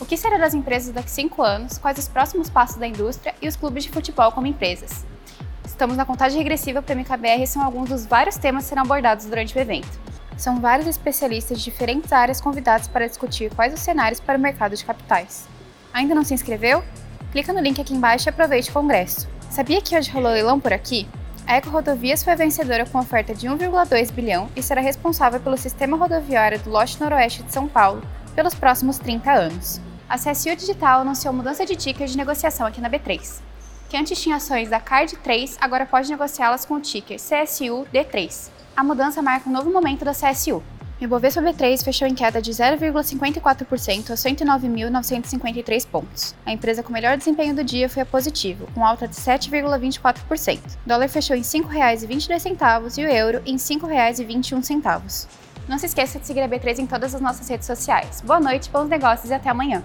O que será das empresas daqui a 5 anos, quais os próximos passos da indústria e os clubes de futebol como empresas. Estamos na contagem regressiva para o MKBR e são alguns dos vários temas que serão abordados durante o evento. São vários especialistas de diferentes áreas convidados para discutir quais os cenários para o mercado de capitais. Ainda não se inscreveu? Clica no link aqui embaixo e aproveite o congresso. Sabia que hoje rolou leilão por aqui? A Eco Rodovias foi a vencedora com oferta de 1,2 bilhão e será responsável pelo sistema rodoviário do Lote Noroeste de São Paulo pelos próximos 30 anos. A CSU Digital anunciou mudança de ticker de negociação aqui na B3. Quem antes tinha ações da CARD 3 agora pode negociá-las com o ticker CSU D3. A mudança marca um novo momento da CSU. O Ibovespa B3 fechou em queda de 0,54% a 109.953 pontos. A empresa com melhor desempenho do dia foi a Positivo, com alta de 7,24%. O dólar fechou em R$ 5,22 e o euro em R$ 5,21. Não se esqueça de seguir a B3 em todas as nossas redes sociais. Boa noite, bons negócios e até amanhã.